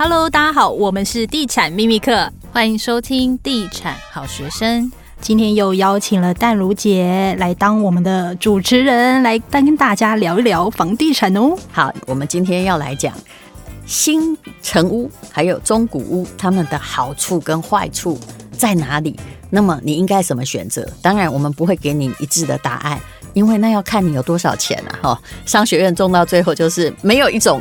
Hello，大家好，我们是地产秘密课，欢迎收听地产好学生。今天又邀请了淡如姐来当我们的主持人，来跟大家聊一聊房地产哦。好，我们今天要来讲新城屋还有中古屋，它们的好处跟坏处在哪里？那么你应该怎么选择？当然，我们不会给你一致的答案，因为那要看你有多少钱啊。哈，商学院种到最后就是没有一种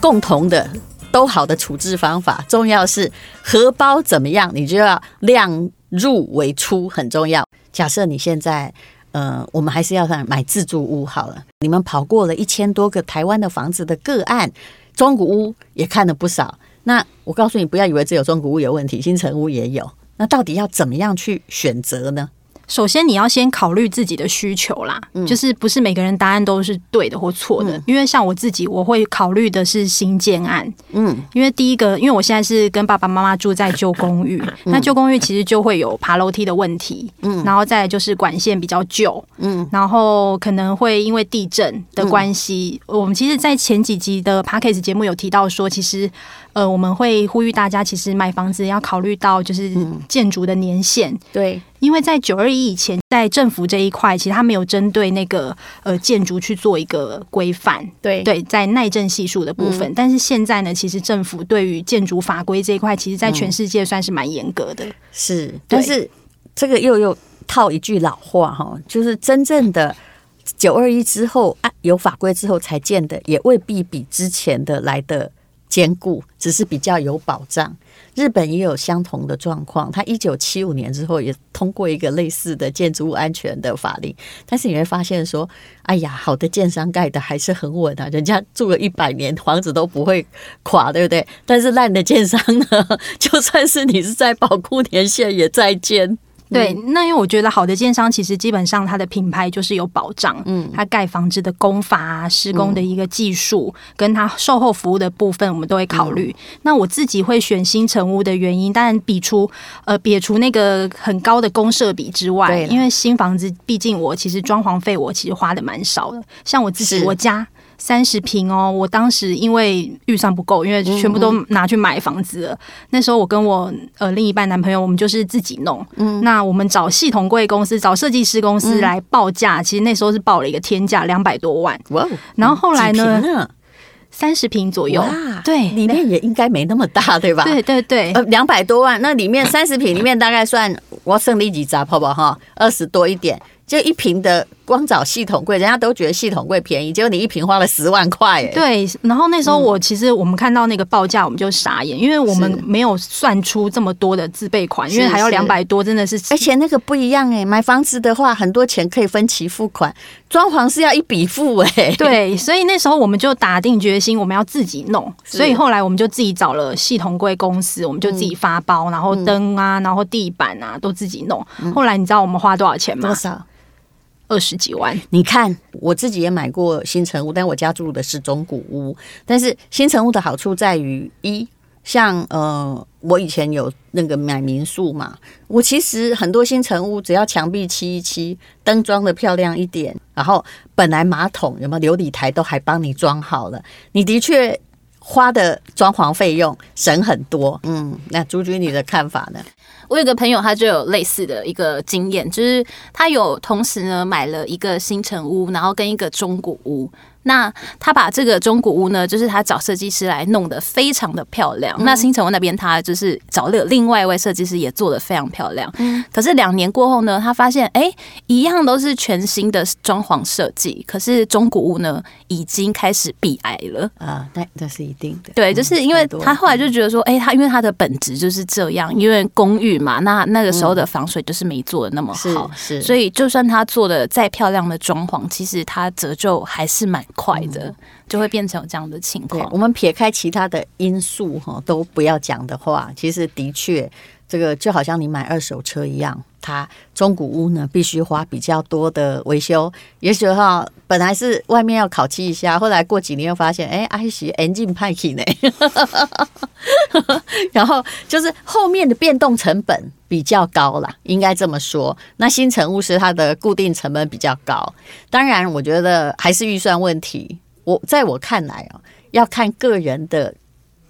共同的。都好的处置方法，重要是荷包怎么样，你就要量入为出，很重要。假设你现在，呃，我们还是要买自住屋好了。你们跑过了一千多个台湾的房子的个案，中古屋也看了不少。那我告诉你，不要以为只有中古屋有问题，新城屋也有。那到底要怎么样去选择呢？首先，你要先考虑自己的需求啦，嗯，就是不是每个人答案都是对的或错的。嗯，因为像我自己，我会考虑的是新建案，嗯，因为第一个，因为我现在是跟爸爸妈妈住在旧公寓，嗯，那旧公寓其实就会有爬楼梯的问题，嗯，然后再就是管线比较旧，嗯，然后可能会因为地震的关系，嗯，我们其实，在前几集的 Podcast 节目有提到说，其实。呃，我们会呼吁大家，其实买房子要考虑到就是建筑的年限，嗯、对，因为在九二一以前，在政府这一块，其实它没有针对那个呃建筑去做一个规范，对对，在耐震系数的部分、嗯。但是现在呢，其实政府对于建筑法规这一块，其实在全世界算是蛮严格的。嗯、是，但是这个又又套一句老话哈，就是真正的九二一之后啊，有法规之后才建的，也未必比之前的来的。坚固，只是比较有保障。日本也有相同的状况，他一九七五年之后也通过一个类似的建筑物安全的法令，但是你会发现说，哎呀，好的建商盖的还是很稳啊，人家住了一百年，房子都不会垮，对不对？但是烂的建商呢，就算是你是在保护年限，也在建。对，那因为我觉得好的建商其实基本上它的品牌就是有保障，嗯，它盖房子的工法啊、施工的一个技术，跟它售后服务的部分，我们都会考虑。那我自己会选新成屋的原因，当然比除呃撇除那个很高的公设比之外，因为新房子毕竟我其实装潢费我其实花的蛮少的，像我自己我家。三十平哦，我当时因为预算不够，因为全部都拿去买房子了。嗯、那时候我跟我呃另一半男朋友，我们就是自己弄。嗯，那我们找系统柜公司、找设计师公司来报价、嗯，其实那时候是报了一个天价，两百多万。哇！然后后来呢？三十平左右。哇，对，里面也应该没那么大，对吧？对对对。呃，两百多万，那里面三十平里面大概算我剩你几杂，好不好？哈，二十多一点。就一瓶的，光找系统柜，人家都觉得系统柜便宜，结果你一瓶花了十万块哎。对，然后那时候我其实我们看到那个报价，我们就傻眼，因为我们没有算出这么多的自备款，因为还要两百多，真的是。而且那个不一样哎，买房子的话，很多钱可以分期付款，装潢是要一笔付哎。对，所以那时候我们就打定决心，我们要自己弄。所以后来我们就自己找了系统柜公司，我们就自己发包，然后灯啊，然后地板啊都自己弄。后来你知道我们花多少钱吗？多少？二十几万，你看我自己也买过新城屋，但我家住的是中古屋。但是新城屋的好处在于，一像呃，我以前有那个买民宿嘛，我其实很多新城屋只要墙壁漆一漆，灯装的漂亮一点，然后本来马桶有没有琉璃台都还帮你装好了，你的确花的装潢费用省很多。嗯，那朱军你的看法呢？我有个朋友，他就有类似的一个经验，就是他有同时呢买了一个新城屋，然后跟一个中古屋。那他把这个中古屋呢，就是他找设计师来弄得非常的漂亮。嗯、那新城屋那边他就是找了另外一位设计师，也做得非常漂亮。嗯、可是两年过后呢，他发现哎、欸，一样都是全新的装潢设计，可是中古屋呢已经开始壁癌了啊。那那是一定的。对，就是因为他后来就觉得说，哎、欸，他因为他的本质就是这样，因为公寓嘛，那那个时候的防水就是没做的那么好，是，是，所以就算他做的再漂亮的装潢，其实他折旧还是蛮。快的就会变成有这样的情况。我们撇开其他的因素哈，都不要讲的话，其实的确，这个就好像你买二手车一样，它中古屋呢必须花比较多的维修。也许哈，本来是外面要烤漆一下，后来过几年又发现，哎，还是 engine 派气呢。然后就是后面的变动成本比较高啦，应该这么说。那新成屋是它的固定成本比较高，当然我觉得还是预算问题。我在我看来啊，要看个人的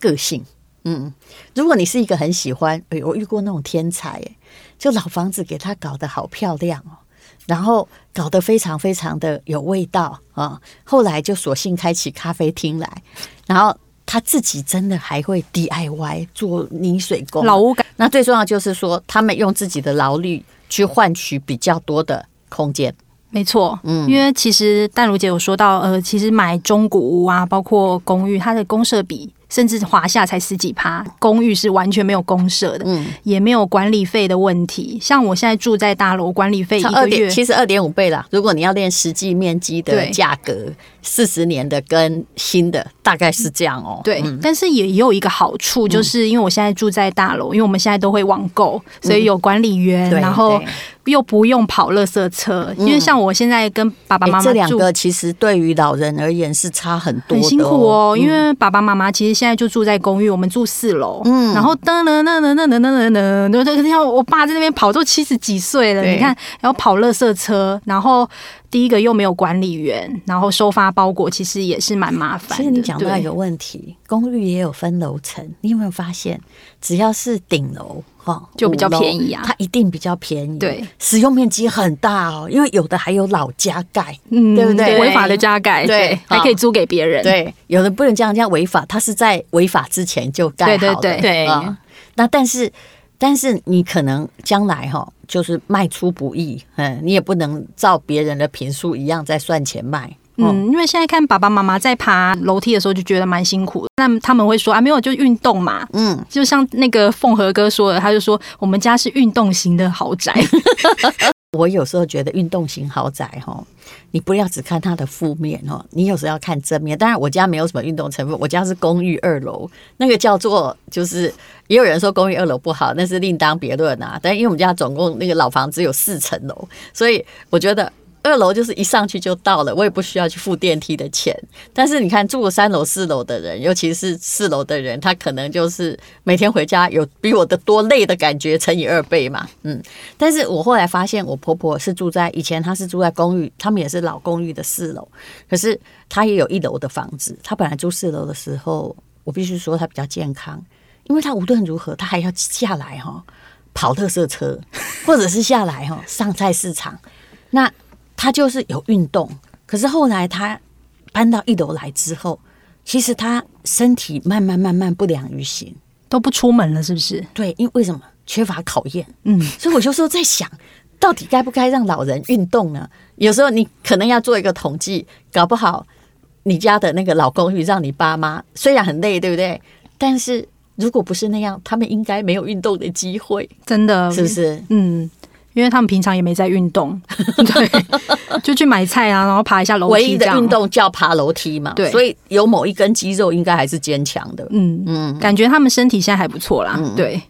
个性。嗯，如果你是一个很喜欢，哎，我遇过那种天才，哎，就老房子给他搞得好漂亮哦，然后搞得非常非常的有味道啊，后来就索性开起咖啡厅来，然后他自己真的还会 DIY 做泥水工，老屋感。那最重要就是说，他们用自己的劳力去换取比较多的空间。没错，嗯，因为其实淡如姐有说到，呃，其实买中古屋啊，包括公寓，它的公设比。甚至华夏才十几趴，公寓是完全没有公社的，嗯，也没有管理费的问题。像我现在住在大楼，管理费一个月其实二点五倍啦。如果你要练实际面积的价格，四十年的跟新的大概是这样哦、喔。对，嗯、但是也也有一个好处，就是因为我现在住在大楼，因为我们现在都会网购，所以有管理员，嗯、然后。又不用跑垃圾车，因为像我现在跟爸爸妈妈住，这两个其实对于老人而言是差很多，很辛苦哦。因为爸爸妈妈其实现在就住在公寓，我们住四楼，嗯，然后噔噔噔噔噔噔噔噔噔，就像我爸在那边跑，都七十几岁了，你看，然后跑垃圾车，然后。第一个又没有管理员，然后收发包裹其实也是蛮麻烦。其实你讲到一个问题，公寓也有分楼层，你有没有发现，只要是顶楼哈，就比较便宜啊，它一定比较便宜。对，使用面积很大哦，因为有的还有老加盖，嗯，对不对？违法的加盖，对，还可以租给别人。对，有的不能这样，这样违法，它是在违法之前就盖好的。对对对，那但是。但是你可能将来哈，就是卖出不易，嗯，你也不能照别人的坪数一样在算钱卖，嗯，因为现在看爸爸妈妈在爬楼梯的时候就觉得蛮辛苦的，那他们会说啊，没有就运动嘛，嗯，就像那个凤和哥说的，他就说我们家是运动型的豪宅。我有时候觉得运动型豪宅哈，你不要只看它的负面哦，你有时候要看正面。当然，我家没有什么运动成分，我家是公寓二楼，那个叫做就是，也有人说公寓二楼不好，那是另当别论啊。但因为我们家总共那个老房子有四层楼，所以我觉得。二楼就是一上去就到了，我也不需要去付电梯的钱。但是你看住三楼、四楼的人，尤其是四楼的人，他可能就是每天回家有比我的多累的感觉，乘以二倍嘛。嗯，但是我后来发现，我婆婆是住在以前，她是住在公寓，他们也是老公寓的四楼，可是她也有一楼的房子。她本来住四楼的时候，我必须说她比较健康，因为她无论如何，她还要下来哈跑特色车，或者是下来哈上菜市场。那他就是有运动，可是后来他搬到一楼来之后，其实他身体慢慢慢慢不良于行，都不出门了，是不是？对，因为为什么缺乏考验？嗯，所以我就说在想，到底该不该让老人运动呢？有时候你可能要做一个统计，搞不好你家的那个老公寓让你爸妈虽然很累，对不对？但是如果不是那样，他们应该没有运动的机会，真的是不是？嗯。因为他们平常也没在运动，对，就去买菜啊，然后爬一下楼梯。唯一的运动叫爬楼梯嘛，对，所以有某一根肌肉应该还是坚强的。嗯嗯，感觉他们身体现在还不错啦。嗯、对，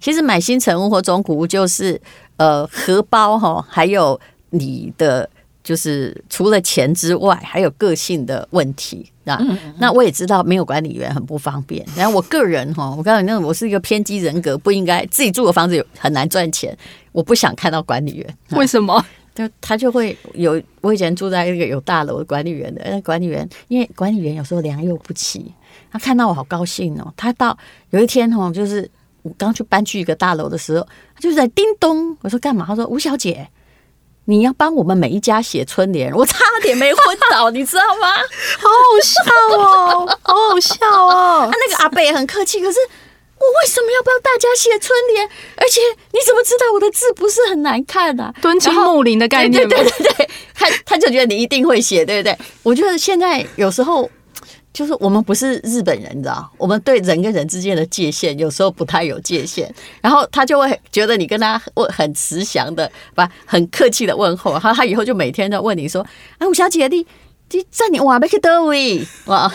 其实买新成屋或中古屋就是呃荷包哈，还有你的。就是除了钱之外，还有个性的问题啊。那我也知道没有管理员很不方便。然后我个人哈，我告诉你，那我是一个偏激人格，不应该自己住的房子有很难赚钱。我不想看到管理员，为什么？就他就会有。我以前住在一个有大楼的管理员的，那管理员因为管理员有时候良莠不齐，他看到我好高兴哦。他到有一天哦，就是我刚去搬去一个大楼的时候，他就在叮咚，我说干嘛？他说吴小姐。你要帮我们每一家写春联，我差点没昏倒，你知道吗？好好笑哦，好好笑哦。啊那个阿贝也很客气，可是我为什么要帮大家写春联？而且你怎么知道我的字不是很难看啊？敦亲睦邻的概念，对对对对，他他就觉得你一定会写，对不对？我觉得现在有时候。就是我们不是日本人，你知道？我们对人跟人之间的界限有时候不太有界限，然后他就会觉得你跟他问很慈祥的，不很客气的问候，然后他以后就每天都问你说：“哎，吴小姐，你你在你哇，没去德位哇，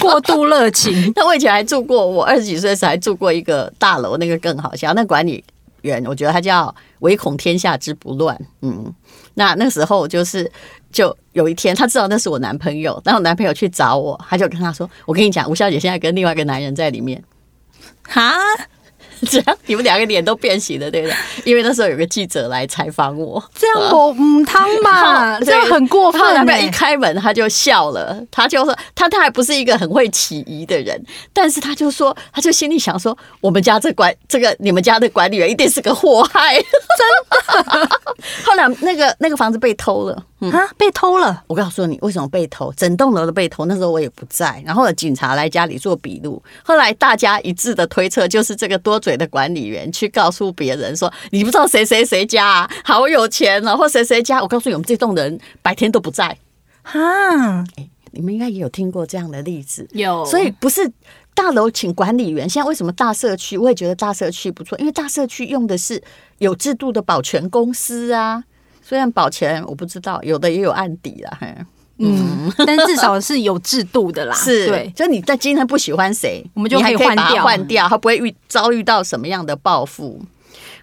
过度热情。”那我以前还住过，我二十几岁的时候还住过一个大楼，那个更好笑。那管理我觉得他叫唯恐天下之不乱。嗯，那那时候就是。就有一天，他知道那是我男朋友，然后男朋友去找我，他就跟他说：“我跟你讲，吴小姐现在跟另外一个男人在里面。”哈，这样你们两个脸都变形了，对不对？因为那时候有个记者来采访我，这样我嗯汤嘛，这样很过分。他男朋友一开门他就笑了，他就说他他还不是一个很会起疑的人，但是他就说他就心里想说，我们家这管这个你们家的管理员一定是个祸害，真的。后来那个那个房子被偷了。嗯、啊！被偷了！我告诉你，为什么被偷？整栋楼都被偷。那时候我也不在，然后警察来家里做笔录。后来大家一致的推测，就是这个多嘴的管理员去告诉别人说：“你不知道谁谁谁家、啊、好有钱啊，或谁谁家。”我告诉你，我们这栋人白天都不在。哈、欸，你们应该也有听过这样的例子。有，所以不是大楼请管理员。现在为什么大社区？我也觉得大社区不错，因为大社区用的是有制度的保全公司啊。虽然保全我不知道，有的也有案底啦，嗯，但至少是有制度的啦。是，对，就你在今天不喜欢谁，我们就可以换掉，换掉，他不会遇遭遇到什么样的报复。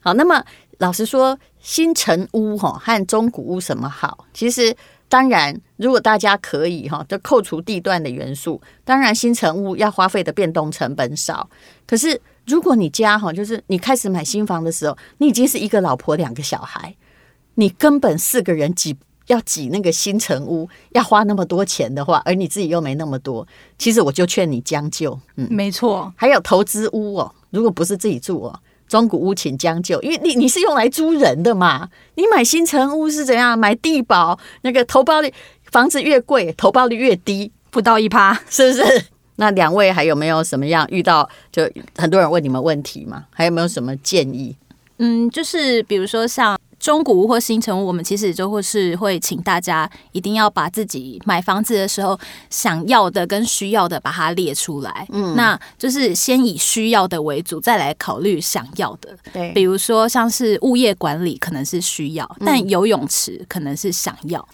好，那么老实说，新城屋哈和中古屋什么好？其实当然，如果大家可以哈，就扣除地段的元素，当然新城屋要花费的变动成本少。可是如果你家哈，就是你开始买新房的时候，你已经是一个老婆两个小孩。你根本四个人挤要挤那个新城屋，要花那么多钱的话，而你自己又没那么多，其实我就劝你将就。嗯，没错。还有投资屋哦，如果不是自己住哦，中古屋请将就，因为你你是用来租人的嘛。你买新城屋是怎样？买地保那个投报率，房子越贵，投报率越低，不到一趴，是不是？那两位还有没有什么样遇到？就很多人问你们问题嘛？还有没有什么建议？嗯，就是比如说像。中古屋或新城屋，我们其实就会是会请大家一定要把自己买房子的时候想要的跟需要的把它列出来。嗯，那就是先以需要的为主，再来考虑想要的。对，比如说像是物业管理可能是需要，但游泳池可能是想要。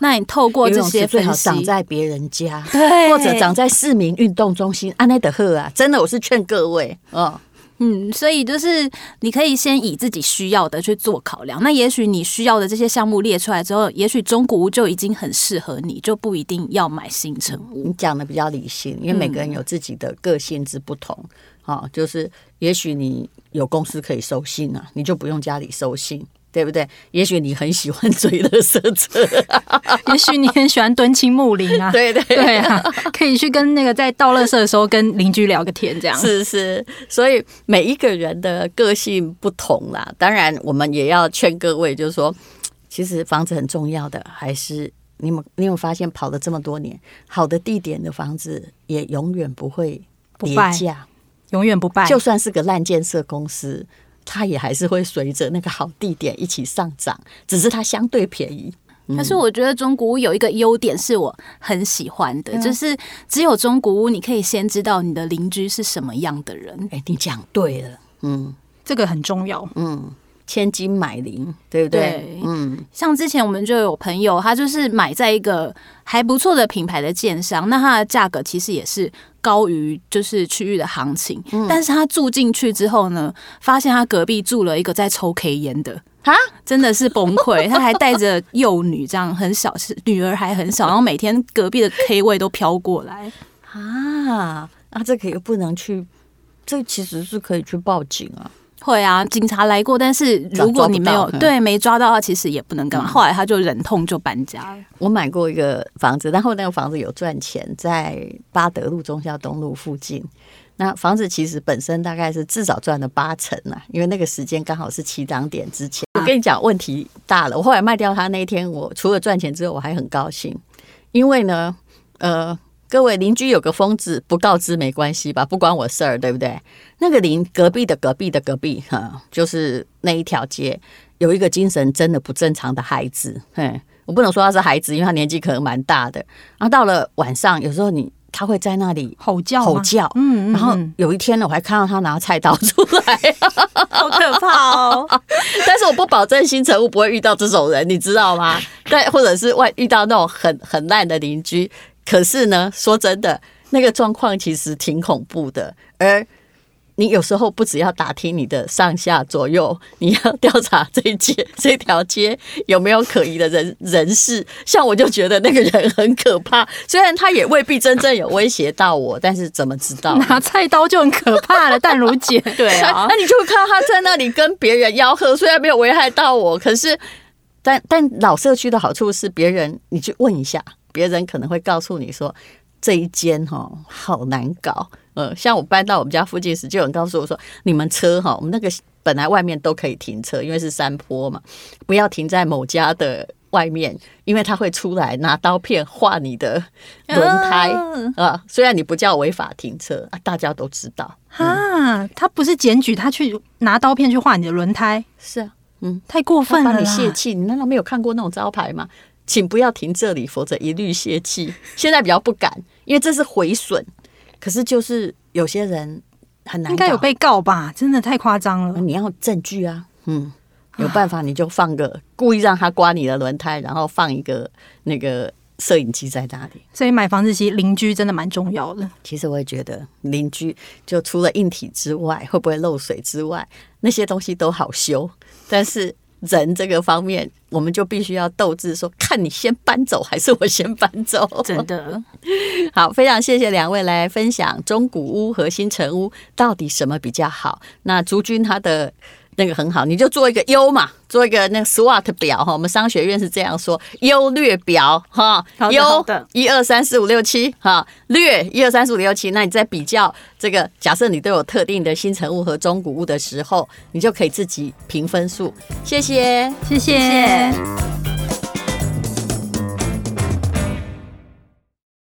那你透过这些分析，最好长在别人家，对，或者长在市民运动中心。安内德赫啊，真的，我是劝各位哦。嗯，所以就是你可以先以自己需要的去做考量。那也许你需要的这些项目列出来之后，也许中古屋就已经很适合你，就不一定要买新城屋。你讲的比较理性，因为每个人有自己的个性之不同。好、嗯，就是也许你有公司可以收信啊，你就不用家里收信。对不对？也许你很喜欢追乐色车，也许你很喜欢蹲青木林啊。对对对啊，可以去跟那个在倒垃圾的时候跟邻居聊个天，这样是是。所以每一个人的个性不同啦，当然我们也要劝各位，就是说，其实房子很重要的，还是你们你有发现跑了这么多年，好的地点的房子也永远不会跌价，永远不败，就算是个烂建设公司。它也还是会随着那个好地点一起上涨，只是它相对便宜。可是我觉得中古屋有一个优点是我很喜欢的，就是只有中古屋你可以先知道你的邻居是什么样的人。哎，你讲对了，嗯，这个很重要，嗯。千金买邻，对不对？对，嗯，像之前我们就有朋友，他就是买在一个还不错的品牌的建商，那它的价格其实也是高于就是区域的行情，嗯，但是他住进去之后呢，发现他隔壁住了一个在抽 K 烟的，啊，真的是崩溃，他还带着幼女，这样很小，是女儿还很小，然后每天隔壁的 K 位都飘过来，啊，啊，这个又不能去，这其实是可以去报警啊。会啊，警察来过，但是如果你没有对没抓到的话，其实也不能干嘛。后来他就忍痛就搬家了。我买过一个房子，然后那个房子有赚钱，在八德路中孝东路附近。那房子其实本身大概是至少赚了八成啊，因为那个时间刚好是起涨点之前。我跟你讲，问题大了。我后来卖掉它那一天，我除了赚钱之后，我还很高兴，因为呢，呃。各位邻居有个疯子不告知没关系吧，不关我事儿，对不对？那个邻隔壁的隔壁的隔壁，哈，就是那一条街有一个精神真的不正常的孩子，嘿，我不能说他是孩子，因为他年纪可能蛮大的。然后到了晚上，有时候你他会在那里吼叫，吼叫，嗯，然后有一天呢，我还看到他拿菜刀出来，好可怕哦！但是我不保证新城屋不会遇到这种人，你知道吗？对，或者是外遇到那种很很烂的邻居。可是呢，说真的，那个状况其实挺恐怖的。而你有时候不只要打听你的上下左右，你要调查这一街 这条街有没有可疑的人人士。像我就觉得那个人很可怕，虽然他也未必真正有威胁到我，但是怎么知道拿菜刀就很可怕了？淡如姐，对啊，那你就看他在那里跟别人吆喝，虽然没有危害到我，可是但但老社区的好处是，别人你去问一下，别人可能会告诉你说。这一间哈好难搞，呃，像我搬到我们家附近时，就有人告诉我说，你们车哈，我们那个本来外面都可以停车，因为是山坡嘛，不要停在某家的外面，因为他会出来拿刀片划你的轮胎啊。虽然你不叫违法停车啊，大家都知道啊，他不是检举，他去拿刀片去划你的轮胎，是啊，嗯，太过分了，你泄气，你难道没有看过那种招牌吗？请不要停这里，否则一律泄气。现在比较不敢。因为这是毁损，可是就是有些人很难，应该有被告吧？真的太夸张了。你要证据啊，嗯，有办法你就放个故意让他刮你的轮胎，然后放一个那个摄影机在那里。所以买房子其实邻居真的蛮重要的。其实我也觉得邻居就除了硬体之外，会不会漏水之外，那些东西都好修，但是。人这个方面，我们就必须要斗志，说看你先搬走还是我先搬走。真的 好，非常谢谢两位来分享中古屋和新城屋到底什么比较好。那竹君他的。那个很好，你就做一个优嘛，做一个那个 SWOT 表哈。我们商学院是这样说：优略表哈，优一二三四五六七哈，略一二三四五六七。那你在比较这个，假设你都有特定的新成物和中古物的时候，你就可以自己评分数。谢谢，谢谢。谢谢。